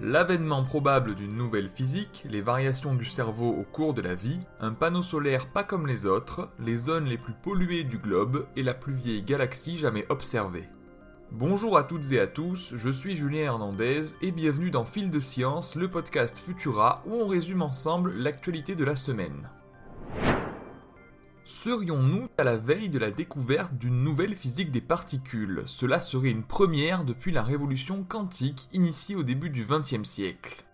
L'avènement probable d'une nouvelle physique, les variations du cerveau au cours de la vie, un panneau solaire pas comme les autres, les zones les plus polluées du globe et la plus vieille galaxie jamais observée. Bonjour à toutes et à tous, je suis Julien Hernandez et bienvenue dans Fil de Science, le podcast Futura où on résume ensemble l'actualité de la semaine. Serions-nous à la veille de la découverte d'une nouvelle physique des particules? Cela serait une première depuis la révolution quantique initiée au début du XXe siècle.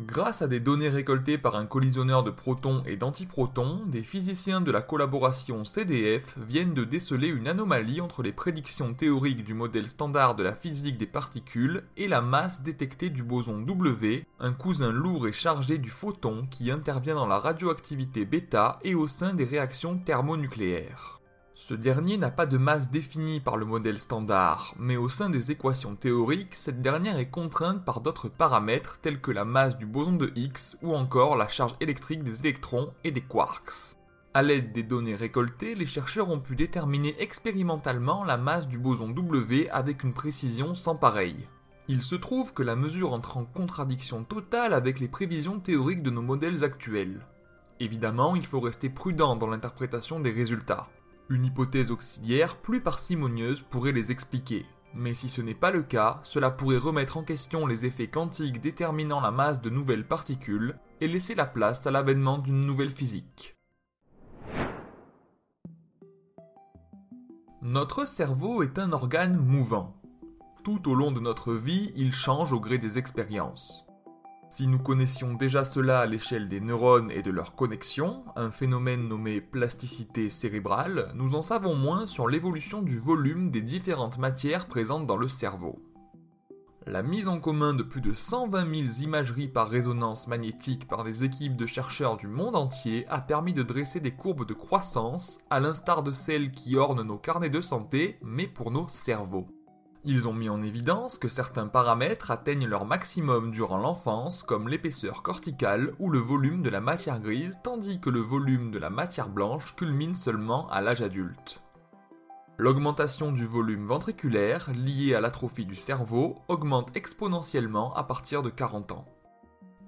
Grâce à des données récoltées par un collisionneur de protons et d'antiprotons, des physiciens de la collaboration CDF viennent de déceler une anomalie entre les prédictions théoriques du modèle standard de la physique des particules et la masse détectée du boson W, un cousin lourd et chargé du photon qui intervient dans la radioactivité bêta et au sein des réactions thermonucléaires. Ce dernier n'a pas de masse définie par le modèle standard, mais au sein des équations théoriques, cette dernière est contrainte par d'autres paramètres tels que la masse du boson de Higgs ou encore la charge électrique des électrons et des quarks. A l'aide des données récoltées, les chercheurs ont pu déterminer expérimentalement la masse du boson W avec une précision sans pareille. Il se trouve que la mesure entre en contradiction totale avec les prévisions théoriques de nos modèles actuels. Évidemment, il faut rester prudent dans l'interprétation des résultats. Une hypothèse auxiliaire plus parcimonieuse pourrait les expliquer, mais si ce n'est pas le cas, cela pourrait remettre en question les effets quantiques déterminant la masse de nouvelles particules et laisser la place à l'avènement d'une nouvelle physique. Notre cerveau est un organe mouvant. Tout au long de notre vie, il change au gré des expériences. Si nous connaissions déjà cela à l'échelle des neurones et de leurs connexions, un phénomène nommé plasticité cérébrale, nous en savons moins sur l'évolution du volume des différentes matières présentes dans le cerveau. La mise en commun de plus de 120 000 imageries par résonance magnétique par des équipes de chercheurs du monde entier a permis de dresser des courbes de croissance, à l'instar de celles qui ornent nos carnets de santé, mais pour nos cerveaux. Ils ont mis en évidence que certains paramètres atteignent leur maximum durant l'enfance, comme l'épaisseur corticale ou le volume de la matière grise, tandis que le volume de la matière blanche culmine seulement à l'âge adulte. L'augmentation du volume ventriculaire, liée à l'atrophie du cerveau, augmente exponentiellement à partir de 40 ans.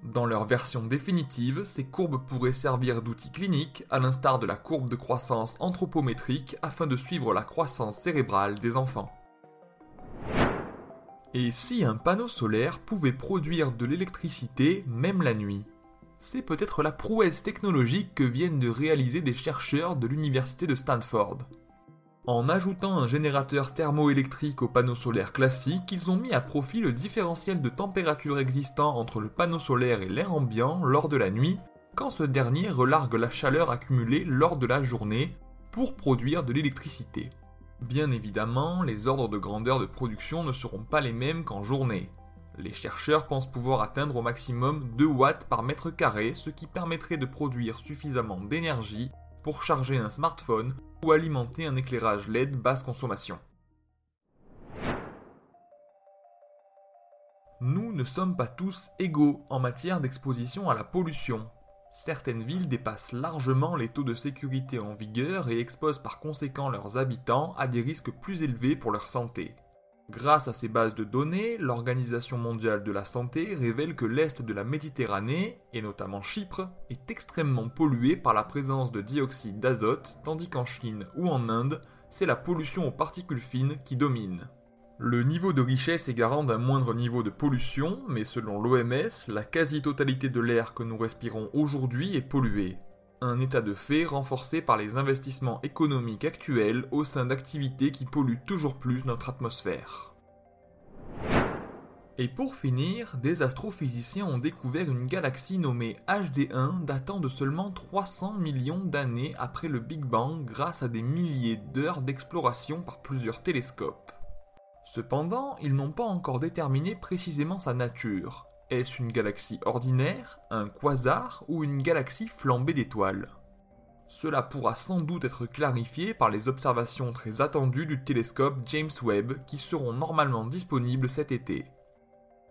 Dans leur version définitive, ces courbes pourraient servir d'outil clinique, à l'instar de la courbe de croissance anthropométrique, afin de suivre la croissance cérébrale des enfants. Et si un panneau solaire pouvait produire de l'électricité même la nuit? C'est peut-être la prouesse technologique que viennent de réaliser des chercheurs de l'université de Stanford. En ajoutant un générateur thermoélectrique au panneau solaire classique, ils ont mis à profit le différentiel de température existant entre le panneau solaire et l'air ambiant lors de la nuit, quand ce dernier relargue la chaleur accumulée lors de la journée pour produire de l'électricité. Bien évidemment, les ordres de grandeur de production ne seront pas les mêmes qu'en journée. Les chercheurs pensent pouvoir atteindre au maximum 2 watts par mètre carré, ce qui permettrait de produire suffisamment d'énergie pour charger un smartphone ou alimenter un éclairage LED basse consommation. Nous ne sommes pas tous égaux en matière d'exposition à la pollution. Certaines villes dépassent largement les taux de sécurité en vigueur et exposent par conséquent leurs habitants à des risques plus élevés pour leur santé. Grâce à ces bases de données, l'Organisation mondiale de la santé révèle que l'est de la Méditerranée, et notamment Chypre, est extrêmement pollué par la présence de dioxyde d'azote, tandis qu'en Chine ou en Inde, c'est la pollution aux particules fines qui domine. Le niveau de richesse est garant d'un moindre niveau de pollution, mais selon l'OMS, la quasi-totalité de l'air que nous respirons aujourd'hui est pollué. Un état de fait renforcé par les investissements économiques actuels au sein d'activités qui polluent toujours plus notre atmosphère. Et pour finir, des astrophysiciens ont découvert une galaxie nommée HD1 datant de seulement 300 millions d'années après le Big Bang grâce à des milliers d'heures d'exploration par plusieurs télescopes. Cependant, ils n'ont pas encore déterminé précisément sa nature. Est-ce une galaxie ordinaire, un quasar ou une galaxie flambée d'étoiles? Cela pourra sans doute être clarifié par les observations très attendues du télescope James Webb qui seront normalement disponibles cet été.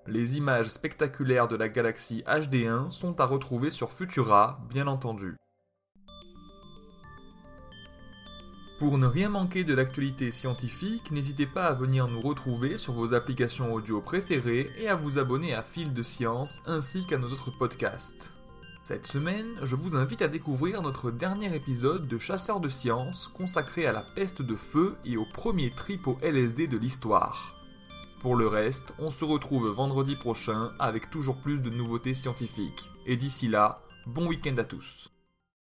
Les images spectaculaires de la galaxie HD1 sont à retrouver sur Futura, bien entendu. Pour ne rien manquer de l'actualité scientifique, n'hésitez pas à venir nous retrouver sur vos applications audio préférées et à vous abonner à Fil de Science ainsi qu'à nos autres podcasts. Cette semaine, je vous invite à découvrir notre dernier épisode de Chasseurs de Science consacré à la peste de feu et au premier trip au LSD de l'histoire. Pour le reste, on se retrouve vendredi prochain avec toujours plus de nouveautés scientifiques. Et d'ici là, bon week-end à tous.